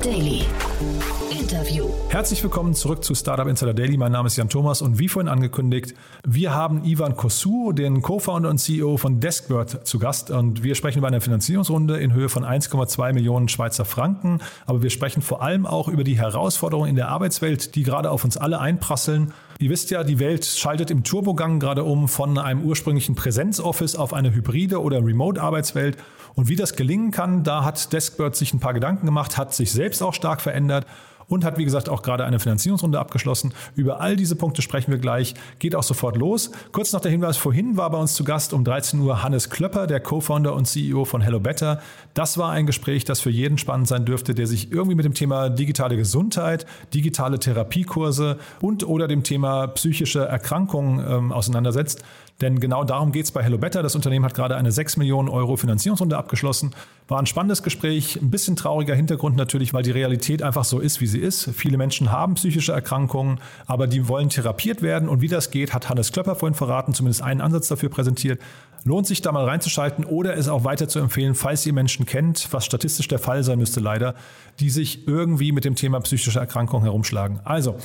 Daily. Herzlich willkommen zurück zu Startup Insider Daily. Mein Name ist Jan Thomas und wie vorhin angekündigt, wir haben Ivan Kosu, den Co-Founder und CEO von Deskbird, zu Gast. Und wir sprechen über eine Finanzierungsrunde in Höhe von 1,2 Millionen Schweizer Franken. Aber wir sprechen vor allem auch über die Herausforderungen in der Arbeitswelt, die gerade auf uns alle einprasseln. Ihr wisst ja, die Welt schaltet im Turbogang gerade um von einem ursprünglichen Präsenzoffice auf eine hybride oder Remote-Arbeitswelt. Und wie das gelingen kann, da hat Deskbird sich ein paar Gedanken gemacht, hat sich selbst auch stark verändert und hat, wie gesagt, auch gerade eine Finanzierungsrunde abgeschlossen. Über all diese Punkte sprechen wir gleich. Geht auch sofort los. Kurz noch der Hinweis, vorhin war bei uns zu Gast um 13 Uhr Hannes Klöpper, der Co-Founder und CEO von Hello Better. Das war ein Gespräch, das für jeden spannend sein dürfte, der sich irgendwie mit dem Thema digitale Gesundheit, digitale Therapiekurse und oder dem Thema psychische Erkrankungen ähm, auseinandersetzt. Denn genau darum geht es bei Hello Better. Das Unternehmen hat gerade eine 6 Millionen Euro Finanzierungsrunde abgeschlossen. War ein spannendes Gespräch, ein bisschen trauriger Hintergrund natürlich, weil die Realität einfach so ist, wie sie ist. Viele Menschen haben psychische Erkrankungen, aber die wollen therapiert werden. Und wie das geht, hat Hannes Klöpper vorhin verraten, zumindest einen Ansatz dafür präsentiert. Lohnt sich da mal reinzuschalten oder es auch weiter zu empfehlen, falls ihr Menschen kennt, was statistisch der Fall sein müsste leider, die sich irgendwie mit dem Thema psychische Erkrankungen herumschlagen. Also,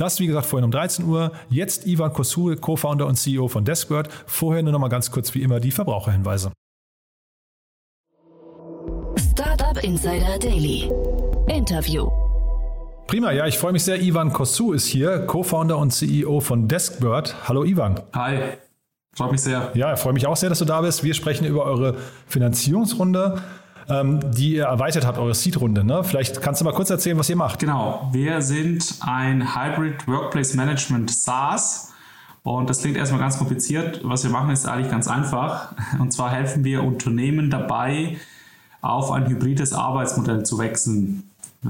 das, wie gesagt, vorhin um 13 Uhr. Jetzt Ivan Kosul, Co-Founder und CEO von Deskbird. Vorher nur noch mal ganz kurz wie immer die Verbraucherhinweise. Startup Insider Daily. Interview. Prima, ja, ich freue mich sehr. Ivan Kosu ist hier, Co-Founder und CEO von Deskbird. Hallo Ivan. Hi, freue mich sehr. Ja, freue mich auch sehr, dass du da bist. Wir sprechen über eure Finanzierungsrunde die ihr erweitert habt, eure Seed-Runde. Ne? Vielleicht kannst du mal kurz erzählen, was ihr macht. Genau, wir sind ein Hybrid Workplace Management SaaS. Und das klingt erstmal ganz kompliziert. Was wir machen, ist eigentlich ganz einfach. Und zwar helfen wir Unternehmen dabei, auf ein hybrides Arbeitsmodell zu wechseln.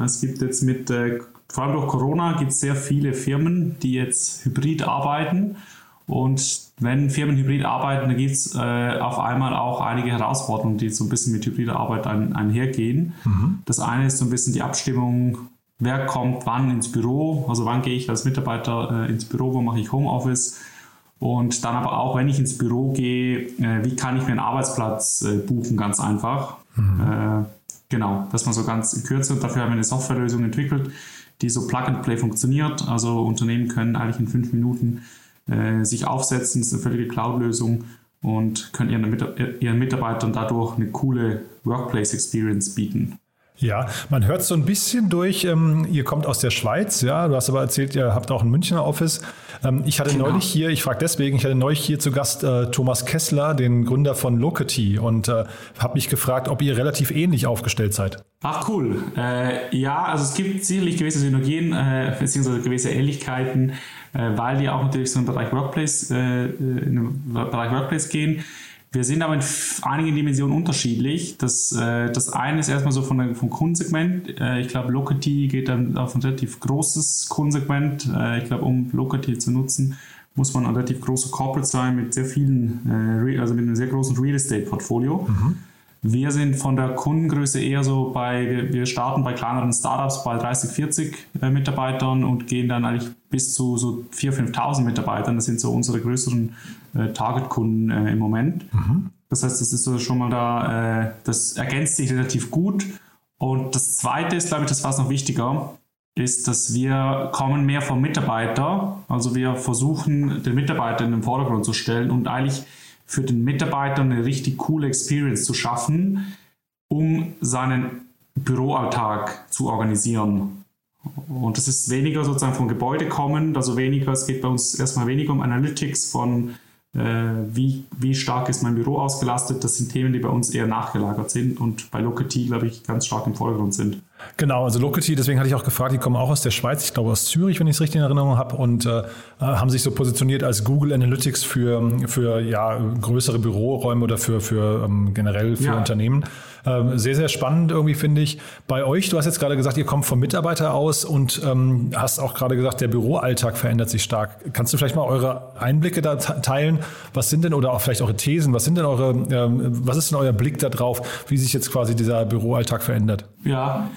Es gibt jetzt mit, äh, vor allem durch Corona, gibt es sehr viele Firmen, die jetzt hybrid arbeiten und wenn Firmen hybrid arbeiten, dann gibt es äh, auf einmal auch einige Herausforderungen, die so ein bisschen mit hybrider Arbeit ein, einhergehen. Mhm. Das eine ist so ein bisschen die Abstimmung, wer kommt wann ins Büro, also wann gehe ich als Mitarbeiter äh, ins Büro, wo mache ich Homeoffice. Und dann aber auch, wenn ich ins Büro gehe, äh, wie kann ich mir einen Arbeitsplatz äh, buchen, ganz einfach. Mhm. Äh, genau, das mal so ganz in Kürze. Und dafür haben wir eine Softwarelösung entwickelt, die so Plug and Play funktioniert. Also Unternehmen können eigentlich in fünf Minuten äh, sich aufsetzen. Das ist eine völlige Cloud-Lösung und können ihren, ihren Mitarbeitern dadurch eine coole Workplace-Experience bieten. Ja, man hört so ein bisschen durch, ähm, ihr kommt aus der Schweiz, ja, du hast aber erzählt, ihr habt auch ein Münchner Office. Ähm, ich hatte genau. neulich hier, ich frage deswegen, ich hatte neulich hier zu Gast äh, Thomas Kessler, den Gründer von Locity und äh, habe mich gefragt, ob ihr relativ ähnlich aufgestellt seid. Ach cool. Äh, ja, also es gibt sicherlich gewisse Synergien äh, beziehungsweise gewisse Ähnlichkeiten, äh, weil die auch natürlich so im Bereich Workplace, äh, in den Bereich Workplace gehen. Wir sind aber in einigen Dimensionen unterschiedlich. Das, äh, das eine ist erstmal so von der, vom Kundensegment. Äh, ich glaube, Locity geht dann auf ein relativ großes Kundensegment. Äh, ich glaube, um Locity zu nutzen, muss man ein relativ großer Corporate sein mit sehr vielen, äh, also mit einem sehr großen Real Estate Portfolio. Mhm. Wir sind von der Kundengröße eher so bei, wir starten bei kleineren Startups bei 30, 40 äh, Mitarbeitern und gehen dann eigentlich bis zu so 4.000, 5.000 Mitarbeitern. Das sind so unsere größeren äh, Target-Kunden äh, im Moment. Mhm. Das heißt, das ist so schon mal da, das ergänzt sich relativ gut. Und das zweite ist, glaube ich, das fast noch wichtiger, ist, dass wir kommen mehr vom Mitarbeiter. Also wir versuchen, den Mitarbeiter in den Vordergrund zu stellen und eigentlich für den Mitarbeiter eine richtig coole Experience zu schaffen, um seinen Büroalltag zu organisieren. Und das ist weniger sozusagen vom Gebäude kommend, also weniger, es geht bei uns erstmal weniger um Analytics von äh, wie, wie stark ist mein Büro ausgelastet. Das sind Themen, die bei uns eher nachgelagert sind und bei Locity, glaube ich, ganz stark im Vordergrund sind. Genau, also Locity, deswegen hatte ich auch gefragt, die kommen auch aus der Schweiz, ich glaube aus Zürich, wenn ich es richtig in Erinnerung habe, und äh, haben sich so positioniert als Google Analytics für, für ja, größere Büroräume oder für, für ähm, generell für ja. Unternehmen. Ähm, sehr, sehr spannend irgendwie, finde ich. Bei euch, du hast jetzt gerade gesagt, ihr kommt vom Mitarbeiter aus und ähm, hast auch gerade gesagt, der Büroalltag verändert sich stark. Kannst du vielleicht mal eure Einblicke da teilen? Was sind denn, oder auch vielleicht eure Thesen, was sind denn eure, ähm, was ist denn euer Blick darauf, wie sich jetzt quasi dieser Büroalltag verändert? Ja,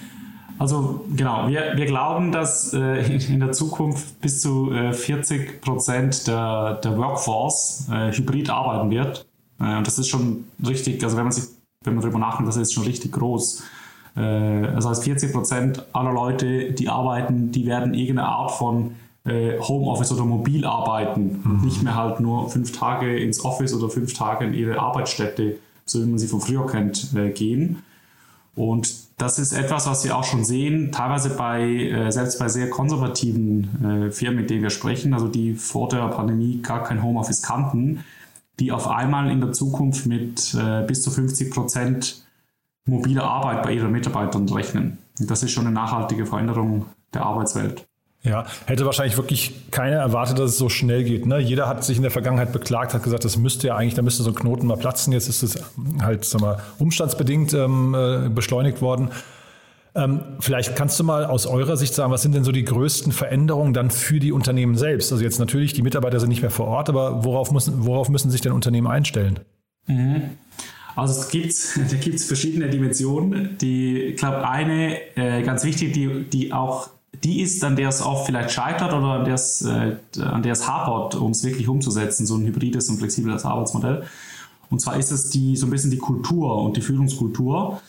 also genau, wir, wir glauben, dass äh, in der Zukunft bis zu äh, 40 Prozent der, der Workforce äh, hybrid arbeiten wird. Äh, und das ist schon richtig, also wenn man sich, wenn man darüber nachdenkt, das ist schon richtig groß. Äh, das heißt, 40 Prozent aller Leute, die arbeiten, die werden irgendeine Art von äh, Homeoffice oder mobil arbeiten mhm. und nicht mehr halt nur fünf Tage ins Office oder fünf Tage in ihre Arbeitsstätte, so wie man sie von früher kennt, gehen. Und das ist etwas, was wir auch schon sehen, teilweise bei, äh, selbst bei sehr konservativen äh, Firmen, mit denen wir sprechen, also die vor der Pandemie gar kein Homeoffice kannten, die auf einmal in der Zukunft mit äh, bis zu 50 Prozent mobiler Arbeit bei ihren Mitarbeitern rechnen. Und das ist schon eine nachhaltige Veränderung der Arbeitswelt. Ja, hätte wahrscheinlich wirklich keiner erwartet, dass es so schnell geht. Ne? Jeder hat sich in der Vergangenheit beklagt, hat gesagt, das müsste ja eigentlich, da müsste so ein Knoten mal platzen. Jetzt ist es halt sag mal, umstandsbedingt ähm, äh, beschleunigt worden. Ähm, vielleicht kannst du mal aus eurer Sicht sagen, was sind denn so die größten Veränderungen dann für die Unternehmen selbst? Also jetzt natürlich, die Mitarbeiter sind nicht mehr vor Ort, aber worauf müssen, worauf müssen sich denn Unternehmen einstellen? Mhm. Also es gibt, da gibt es verschiedene Dimensionen. Die, ich glaube, eine äh, ganz wichtig, die, die auch die ist, an der es oft vielleicht scheitert oder an der es, äh, an der es hapert, um es wirklich umzusetzen, so ein hybrides und flexibles Arbeitsmodell. Und zwar ist es die, so ein bisschen die Kultur und die Führungskultur.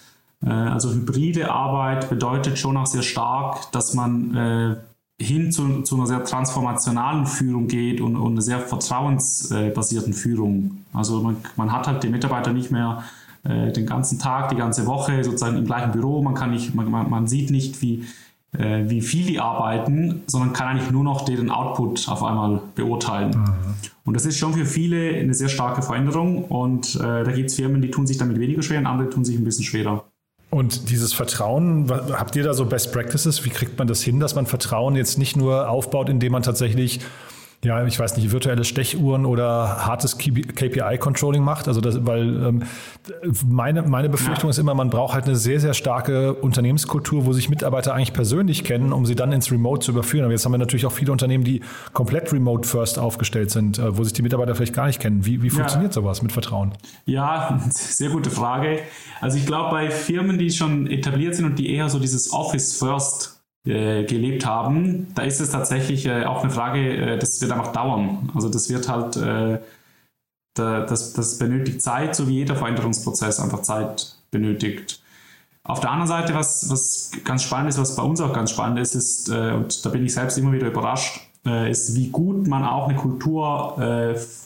Äh, also hybride Arbeit bedeutet schon auch sehr stark, dass man äh, hin zu, zu, einer sehr transformationalen Führung geht und, und einer sehr vertrauensbasierten Führung. Also man, man hat halt den Mitarbeiter nicht mehr äh, den ganzen Tag, die ganze Woche sozusagen im gleichen Büro. Man, kann nicht, man, man sieht nicht, wie, äh, wie viel die arbeiten, sondern kann eigentlich nur noch deren Output auf einmal beurteilen. Mhm. Und das ist schon für viele eine sehr starke Veränderung und äh, da gibt es Firmen, die tun sich damit weniger schwer und andere tun sich ein bisschen schwerer. Und dieses Vertrauen, habt ihr da so Best Practices? Wie kriegt man das hin, dass man Vertrauen jetzt nicht nur aufbaut, indem man tatsächlich ja, ich weiß nicht, virtuelle Stechuhren oder hartes KPI-Controlling macht. Also das, weil ähm, meine, meine Befürchtung ja. ist immer, man braucht halt eine sehr, sehr starke Unternehmenskultur, wo sich Mitarbeiter eigentlich persönlich kennen, um sie dann ins Remote zu überführen. Aber jetzt haben wir natürlich auch viele Unternehmen, die komplett Remote First aufgestellt sind, äh, wo sich die Mitarbeiter vielleicht gar nicht kennen. Wie, wie funktioniert ja. sowas mit Vertrauen? Ja, sehr gute Frage. Also ich glaube, bei Firmen, die schon etabliert sind und die eher so dieses Office First äh, gelebt haben, da ist es tatsächlich äh, auch eine Frage, äh, das wird einfach dauern. Also das wird halt, da, das, das benötigt Zeit, so wie jeder Veränderungsprozess einfach Zeit benötigt. Auf der anderen Seite, was, was ganz spannend ist, was bei uns auch ganz spannend ist, ist, äh, und da bin ich selbst immer wieder überrascht, ist, wie gut man auch eine Kultur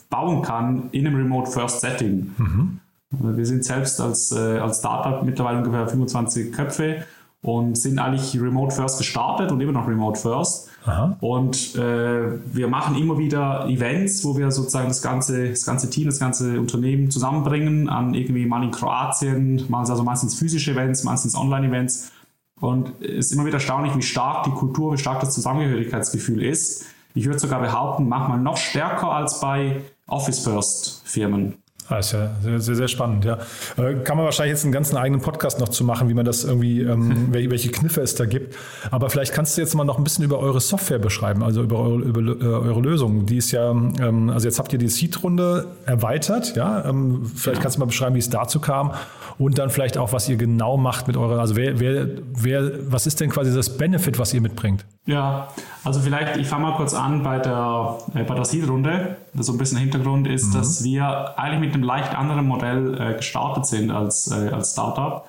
bauen kann in einem Remote First Setting. Mhm. Wir sind selbst als, als Startup mittlerweile ungefähr 25 Köpfe und sind eigentlich Remote First gestartet und immer noch Remote First. Aha. Und äh, wir machen immer wieder Events, wo wir sozusagen das ganze, das ganze Team, das ganze Unternehmen zusammenbringen, an irgendwie mal in Kroatien, also meistens physische Events, meistens Online-Events. Und es ist immer wieder erstaunlich, wie stark die Kultur, wie stark das Zusammengehörigkeitsgefühl ist. Ich würde sogar behaupten, manchmal noch stärker als bei Office First Firmen. Ah, ist ja sehr, sehr, sehr spannend, ja. Äh, kann man wahrscheinlich jetzt einen ganzen eigenen Podcast noch zu machen, wie man das irgendwie, ähm, welche Kniffe es da gibt. Aber vielleicht kannst du jetzt mal noch ein bisschen über eure Software beschreiben, also über eure, über, äh, eure Lösung. Die ist ja, ähm, also jetzt habt ihr die Seed-Runde erweitert, ja. Ähm, vielleicht kannst du mal beschreiben, wie es dazu kam und dann vielleicht auch, was ihr genau macht mit eurer, also wer, wer, wer, was ist denn quasi das Benefit, was ihr mitbringt? Ja, also vielleicht, ich fange mal kurz an bei der, äh, bei der Seed-Runde. So ein bisschen Hintergrund ist, mhm. dass wir eigentlich mit einem leicht anderen Modell äh, gestartet sind als, äh, als Startup.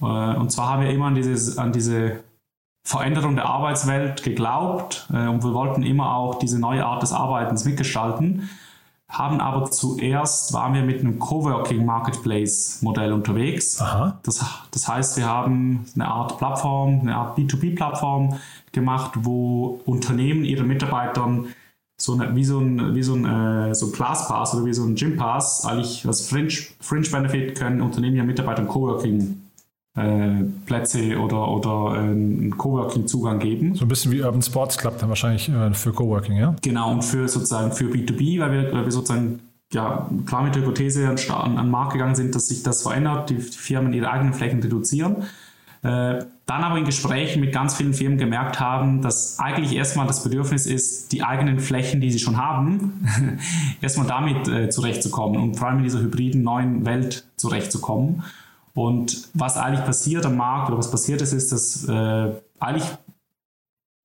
Äh, und zwar haben wir immer an, dieses, an diese Veränderung der Arbeitswelt geglaubt äh, und wir wollten immer auch diese neue Art des Arbeitens mitgestalten haben aber zuerst, waren wir mit einem Coworking Marketplace Modell unterwegs. Aha. Das, das heißt, wir haben eine Art Plattform, eine Art B2B-Plattform gemacht, wo Unternehmen ihren Mitarbeitern so eine, wie so ein, wie so ein, äh, so ein Class Pass oder wie so ein Gym Pass, eigentlich als Fringe, Fringe Benefit können Unternehmen ihren Mitarbeitern Coworking äh, Plätze oder, oder äh, einen Coworking-Zugang geben. So ein bisschen wie Urban Sports Club dann wahrscheinlich äh, für Coworking, ja? Genau, und für sozusagen für B2B, weil wir, weil wir sozusagen ja, klar mit der Hypothese an, an den Markt gegangen sind, dass sich das verändert, die, die Firmen ihre eigenen Flächen reduzieren. Äh, dann aber in Gesprächen mit ganz vielen Firmen gemerkt haben, dass eigentlich erstmal das Bedürfnis ist, die eigenen Flächen, die sie schon haben, erstmal damit äh, zurechtzukommen und vor allem in dieser hybriden neuen Welt zurechtzukommen. Und was eigentlich passiert am Markt oder was passiert ist, ist, dass äh, eigentlich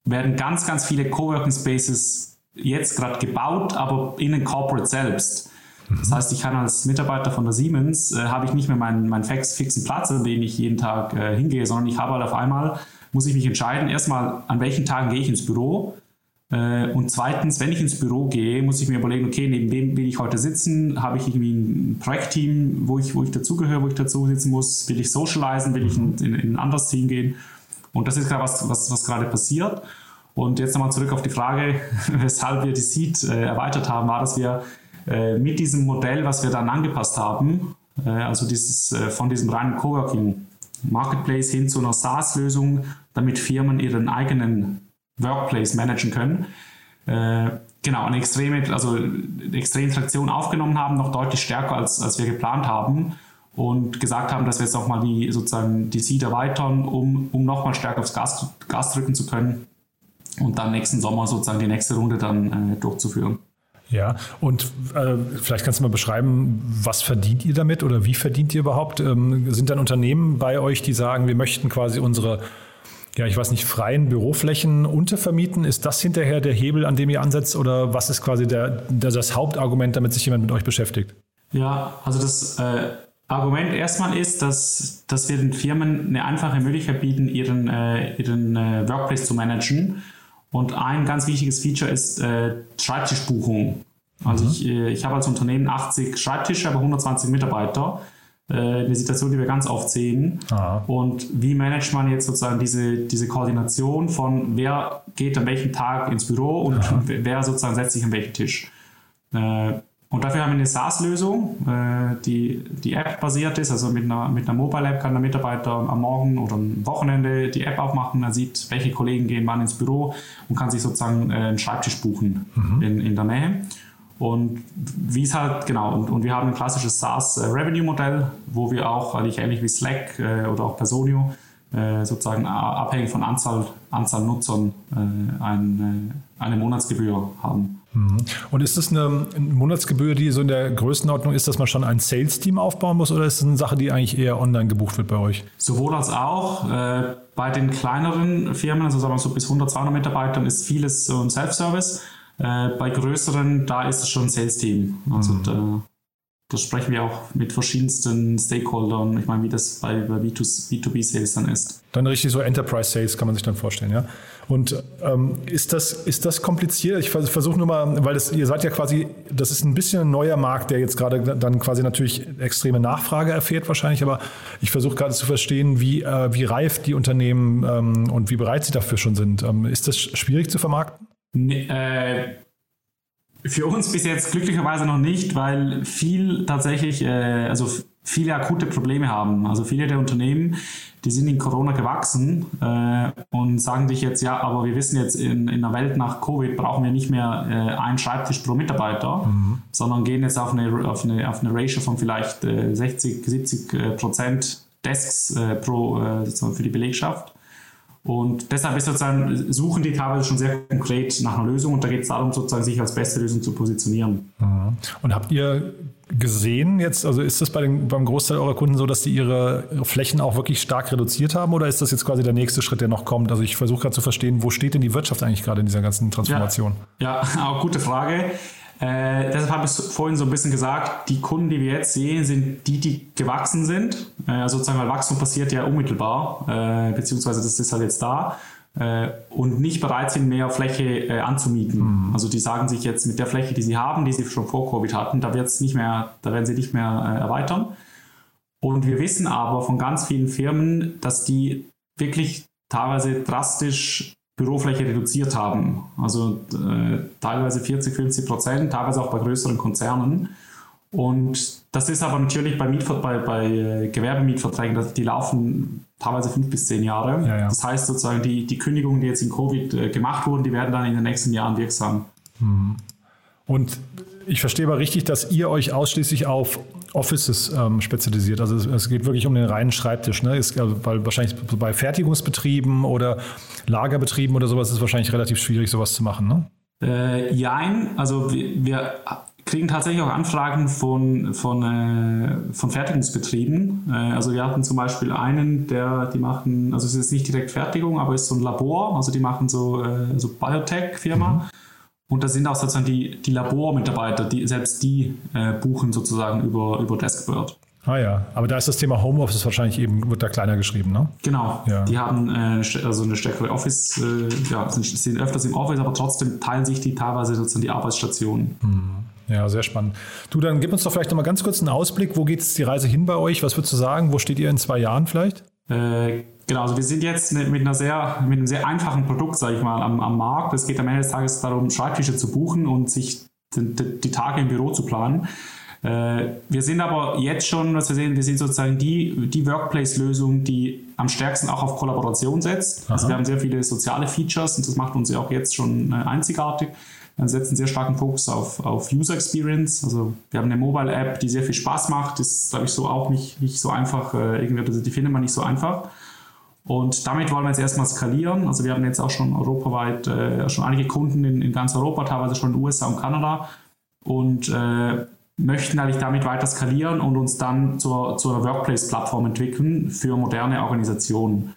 werden ganz, ganz viele Coworking Spaces jetzt gerade gebaut, aber in den Corporate selbst. Das heißt, ich kann als Mitarbeiter von der Siemens, äh, habe ich nicht mehr meinen, meinen fixen Platz, an dem ich jeden Tag äh, hingehe, sondern ich habe halt auf einmal, muss ich mich entscheiden, erstmal, an welchen Tagen gehe ich ins Büro. Äh, und zweitens, wenn ich ins Büro gehe, muss ich mir überlegen, okay, neben wem will ich heute sitzen? Habe ich irgendwie ein Projektteam, wo ich, wo ich dazugehöre, wo ich dazu sitzen muss? Will ich socialisen? Will ich in, in, in ein anderes Team gehen? Und das ist gerade was, was, was gerade passiert. Und jetzt nochmal zurück auf die Frage, weshalb wir die Seed äh, erweitert haben, war, dass wir mit diesem Modell, was wir dann angepasst haben, äh, also dieses, äh, von diesem reinen Coworking Marketplace hin zu einer SaaS-Lösung, damit Firmen ihren eigenen Workplace managen können, äh, genau, eine extreme, also extreme Traktion aufgenommen haben, noch deutlich stärker als, als wir geplant haben und gesagt haben, dass wir jetzt auch mal die, sozusagen die Seed erweitern, um, um nochmal stärker aufs Gas, Gas drücken zu können und dann nächsten Sommer sozusagen die nächste Runde dann äh, durchzuführen. Ja, und äh, vielleicht kannst du mal beschreiben, was verdient ihr damit oder wie verdient ihr überhaupt? Ähm, sind dann Unternehmen bei euch, die sagen, wir möchten quasi unsere, ja, ich weiß nicht, freien Büroflächen untervermieten? Ist das hinterher der Hebel, an dem ihr ansetzt oder was ist quasi der, der das Hauptargument, damit sich jemand mit euch beschäftigt? Ja, also das äh, Argument erstmal ist, dass, dass wir den Firmen eine einfache Möglichkeit bieten, ihren, äh, ihren äh, Workplace zu managen und ein ganz wichtiges Feature ist äh, Schreibtischbuchung. Also mhm. ich, äh, ich habe als Unternehmen 80 Schreibtische, aber 120 Mitarbeiter. Äh, eine Situation, die wir ganz oft sehen. Aha. Und wie managt man jetzt sozusagen diese, diese Koordination von wer geht an welchem Tag ins Büro und Aha. wer sozusagen setzt sich an welchen Tisch. Und dafür haben wir eine SaaS-Lösung, äh, die, die App-basiert ist. Also mit einer, mit einer Mobile-App kann der Mitarbeiter am Morgen oder am Wochenende die App aufmachen. Er sieht, welche Kollegen gehen wann ins Büro und kann sich sozusagen äh, einen Schreibtisch buchen mhm. in, in der Nähe. Und wie es halt, genau, und, und wir haben ein klassisches SaaS-Revenue-Modell, wo wir auch, eigentlich ähnlich wie Slack äh, oder auch Personio, sozusagen abhängig von Anzahl, Anzahl Nutzern eine, eine Monatsgebühr haben. Mhm. Und ist das eine Monatsgebühr, die so in der Größenordnung ist, dass man schon ein Sales-Team aufbauen muss oder ist das eine Sache, die eigentlich eher online gebucht wird bei euch? Sowohl als auch. Äh, bei den kleineren Firmen, also sagen wir so bis 100, 200 Mitarbeitern, ist vieles so ein Self-Service. Äh, bei größeren, da ist es schon ein Sales-Team. Also mhm. da, da, sprechen wir auch mit verschiedensten Stakeholdern. Ich meine, wie das bei, bei B2B-Sales dann ist. Dann richtig so Enterprise-Sales kann man sich dann vorstellen, ja? Und ähm, ist, das, ist das kompliziert? Ich versuche nur mal, weil das, ihr seid ja quasi, das ist ein bisschen ein neuer Markt, der jetzt gerade dann quasi natürlich extreme Nachfrage erfährt wahrscheinlich, aber ich versuche gerade zu verstehen, wie, äh, wie reif die Unternehmen ähm, und wie bereit sie dafür schon sind. Ähm, ist das schwierig zu vermarkten? Nee, äh, für uns bis jetzt glücklicherweise noch nicht, weil viel tatsächlich, äh, also viele akute Probleme haben. Also viele der Unternehmen, die sind in Corona gewachsen äh, und sagen sich jetzt, ja, aber wir wissen jetzt, in, in der Welt nach Covid brauchen wir nicht mehr äh, einen Schreibtisch pro Mitarbeiter, mhm. sondern gehen jetzt auf eine, auf eine, auf eine Ratio von vielleicht äh, 60, 70 äh, Prozent Desks äh, pro, äh, für die Belegschaft. Und deshalb ist sozusagen, suchen die teilweise schon sehr konkret nach einer Lösung und da geht es darum, sozusagen sich als beste Lösung zu positionieren. Mhm. Und habt ihr gesehen jetzt, also ist das bei den, beim Großteil eurer Kunden so, dass die ihre Flächen auch wirklich stark reduziert haben oder ist das jetzt quasi der nächste Schritt, der noch kommt? Also ich versuche gerade zu verstehen, wo steht denn die Wirtschaft eigentlich gerade in dieser ganzen Transformation? Ja, ja auch gute Frage. Äh, deshalb habe ich vorhin so ein bisschen gesagt, die Kunden, die wir jetzt sehen, sind die, die gewachsen sind. Äh, sozusagen, weil Wachstum passiert ja unmittelbar, äh, beziehungsweise das ist halt jetzt da äh, und nicht bereit sind, mehr Fläche äh, anzumieten. Mhm. Also die sagen sich jetzt mit der Fläche, die sie haben, die sie schon vor Covid hatten, da wird's nicht mehr, da werden sie nicht mehr äh, erweitern. Und wir wissen aber von ganz vielen Firmen, dass die wirklich teilweise drastisch Bürofläche reduziert haben. Also äh, teilweise 40, 50 Prozent, teilweise auch bei größeren Konzernen. Und das ist aber natürlich bei, Mietver bei, bei äh, Gewerbemietverträgen, die laufen teilweise fünf bis zehn Jahre. Ja, ja. Das heißt sozusagen, die, die Kündigungen, die jetzt in Covid äh, gemacht wurden, die werden dann in den nächsten Jahren wirksam. Mhm. Und ich verstehe aber richtig, dass ihr euch ausschließlich auf Offices ähm, spezialisiert. Also es, es, geht wirklich um den reinen Schreibtisch. Ne? Ist, also, weil wahrscheinlich bei Fertigungsbetrieben oder Lagerbetrieben oder sowas ist es wahrscheinlich relativ schwierig, sowas zu machen. Ne? Äh, jein, also wir, wir, kriegen tatsächlich auch Anfragen von, von, äh, von Fertigungsbetrieben. Äh, also wir hatten zum Beispiel einen, der, die machen, also es ist nicht direkt Fertigung, aber es ist so ein Labor, also die machen so, äh, so Biotech-Firma. Mhm Und da sind auch sozusagen die, die Labormitarbeiter, die, selbst die äh, buchen sozusagen über, über Deskbird. Ah ja, aber da ist das Thema Homeoffice wahrscheinlich eben, wird da kleiner geschrieben, ne? Genau, ja. die haben äh, also eine stärkere Office, äh, ja, sind, sind öfters im Office, aber trotzdem teilen sich die teilweise sozusagen die Arbeitsstationen. Hm. Ja, sehr spannend. Du, dann gib uns doch vielleicht noch mal ganz kurz einen Ausblick. Wo geht jetzt die Reise hin bei euch? Was würdest du sagen? Wo steht ihr in zwei Jahren vielleicht? Äh, genau, also wir sind jetzt mit, einer sehr, mit einem sehr einfachen Produkt, sage ich mal, am, am Markt. Es geht am Ende des Tages darum, Schreibtische zu buchen und sich die, die Tage im Büro zu planen. Äh, wir sind aber jetzt schon, was wir sehen, wir sind sozusagen die, die Workplace-Lösung, die am stärksten auch auf Kollaboration setzt. Also wir haben sehr viele soziale Features und das macht uns ja auch jetzt schon äh, einzigartig. Wir setzen sehr starken Fokus auf, auf User Experience. Also wir haben eine Mobile App, die sehr viel Spaß macht. Das ist, glaube ich, so auch nicht, nicht so einfach. Äh, irgendwie, also die findet man nicht so einfach. Und damit wollen wir jetzt erstmal skalieren. Also wir haben jetzt auch schon europaweit äh, schon einige Kunden in, in ganz Europa, teilweise schon in den USA und Kanada. Und äh, möchten eigentlich damit weiter skalieren und uns dann zur, zur Workplace-Plattform entwickeln für moderne Organisationen.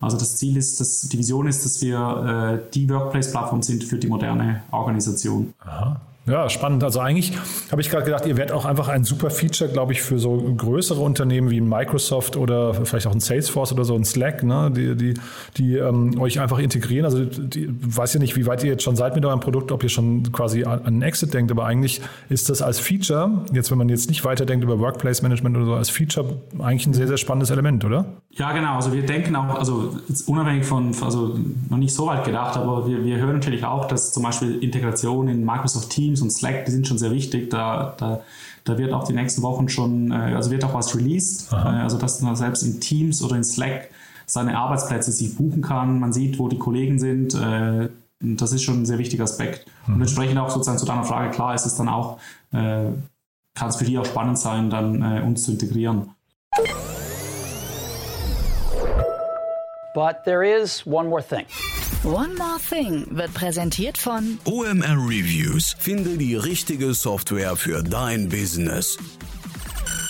Also das Ziel ist, dass die Vision ist, dass wir äh, die Workplace-Plattform sind für die moderne Organisation. Aha. Ja, spannend. Also eigentlich habe ich gerade gedacht, ihr werdet auch einfach ein super Feature, glaube ich, für so größere Unternehmen wie Microsoft oder vielleicht auch ein Salesforce oder so ein Slack, ne, die, die, die ähm, euch einfach integrieren. Also die, weiß ja nicht, wie weit ihr jetzt schon seid mit eurem Produkt, ob ihr schon quasi an einen Exit denkt, aber eigentlich ist das als Feature, jetzt wenn man jetzt nicht weiterdenkt über Workplace Management oder so, als Feature eigentlich ein sehr, sehr spannendes Element, oder? Ja, genau. Also wir denken auch, also unabhängig von, also noch nicht so weit gedacht, aber wir, wir hören natürlich auch, dass zum Beispiel Integration in Microsoft Teams Teams und Slack, die sind schon sehr wichtig. Da, da, da wird auch die nächsten Wochen schon, äh, also wird auch was released. Äh, also dass man selbst in Teams oder in Slack seine Arbeitsplätze sich buchen kann. Man sieht, wo die Kollegen sind. Äh, das ist schon ein sehr wichtiger Aspekt. Mhm. Und entsprechend auch sozusagen zu deiner Frage, klar ist es dann auch, kann es für die auch spannend sein, dann uns zu integrieren. But there is one more thing. One More Thing wird präsentiert von OMR Reviews. Finde die richtige Software für dein Business.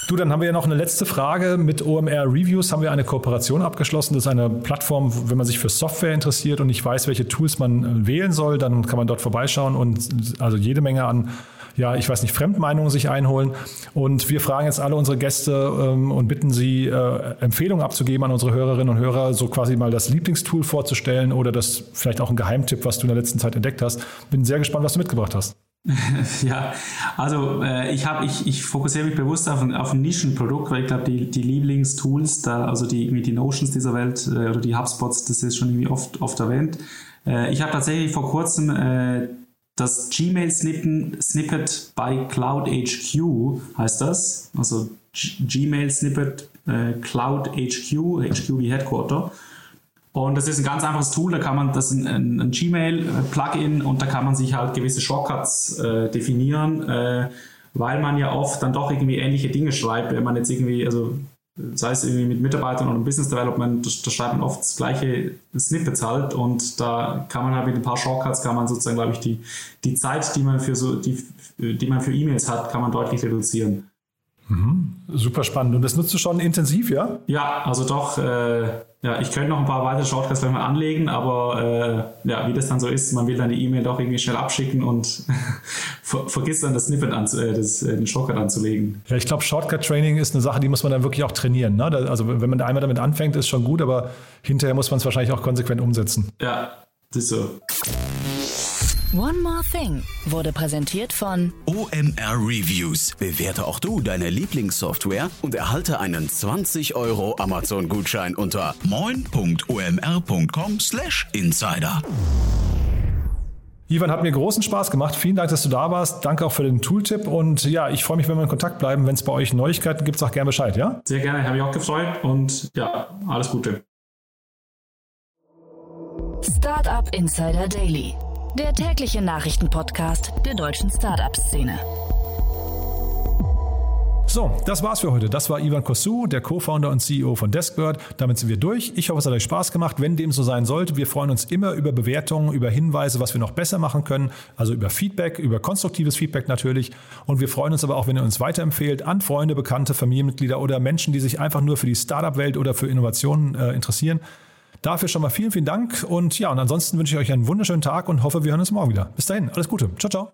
Du, dann haben wir ja noch eine letzte Frage. Mit OMR Reviews haben wir eine Kooperation abgeschlossen. Das ist eine Plattform, wenn man sich für Software interessiert und nicht weiß, welche Tools man wählen soll, dann kann man dort vorbeischauen und also jede Menge an ja, ich weiß nicht, Fremdmeinungen sich einholen. Und wir fragen jetzt alle unsere Gäste ähm, und bitten sie, äh, Empfehlungen abzugeben an unsere Hörerinnen und Hörer, so quasi mal das Lieblingstool vorzustellen oder das vielleicht auch ein Geheimtipp, was du in der letzten Zeit entdeckt hast. Bin sehr gespannt, was du mitgebracht hast. Ja, also äh, ich, hab, ich, ich fokussiere mich bewusst auf ein, auf ein Nischenprodukt, weil ich glaube, die, die Lieblingstools, da, also die, die Notions dieser Welt äh, oder die HubSpots, das ist schon irgendwie oft, oft erwähnt. Äh, ich habe tatsächlich vor kurzem äh, das Gmail-Snippet bei Cloud HQ heißt das. Also Gmail-Snippet äh, Cloud HQ, HQ wie Headquarter. Und das ist ein ganz einfaches Tool, da kann man, das ist ein, ein Gmail-Plugin und da kann man sich halt gewisse Shortcuts äh, definieren, äh, weil man ja oft dann doch irgendwie ähnliche Dinge schreibt, wenn man jetzt irgendwie, also sei es irgendwie mit Mitarbeitern oder Business Development, da, schreibt man oft das gleiche Snippets halt und da kann man halt mit ein paar Shortcuts kann man sozusagen, glaube ich, die, die Zeit, die man für so, die, die man für E-Mails hat, kann man deutlich reduzieren. Mhm. Super spannend. Und das nutzt du schon intensiv, ja? Ja, also doch, äh, ja, ich könnte noch ein paar weitere Shortcuts mal anlegen, aber äh, ja, wie das dann so ist, man will dann die E-Mail doch irgendwie schnell abschicken und ver vergisst dann das Snippet an, äh, das, äh, den Shortcut anzulegen. Ja, ich glaube, Shortcut-Training ist eine Sache, die muss man dann wirklich auch trainieren. Ne? Also wenn man einmal damit anfängt, ist schon gut, aber hinterher muss man es wahrscheinlich auch konsequent umsetzen. Ja, das ist so. One More Thing wurde präsentiert von OMR Reviews. Bewerte auch du deine Lieblingssoftware und erhalte einen 20 Euro Amazon-Gutschein unter moin.omr.com/insider. Ivan, hat mir großen Spaß gemacht. Vielen Dank, dass du da warst. Danke auch für den Tooltip. Und ja, ich freue mich, wenn wir in Kontakt bleiben. Wenn es bei euch Neuigkeiten gibt, sag gerne Bescheid, ja? Sehr gerne, habe ich auch gefreut. Und ja, alles Gute. Startup Insider Daily der tägliche Nachrichtenpodcast der deutschen Startup-Szene. So, das war's für heute. Das war Ivan Kosu, der Co-Founder und CEO von Deskbird. Damit sind wir durch. Ich hoffe, es hat euch Spaß gemacht. Wenn dem so sein sollte, wir freuen uns immer über Bewertungen, über Hinweise, was wir noch besser machen können. Also über Feedback, über konstruktives Feedback natürlich. Und wir freuen uns aber auch, wenn ihr uns weiterempfehlt an Freunde, Bekannte, Familienmitglieder oder Menschen, die sich einfach nur für die Startup-Welt oder für Innovationen äh, interessieren. Dafür schon mal vielen, vielen Dank und ja, und ansonsten wünsche ich euch einen wunderschönen Tag und hoffe, wir hören uns morgen wieder. Bis dahin, alles Gute. Ciao, ciao.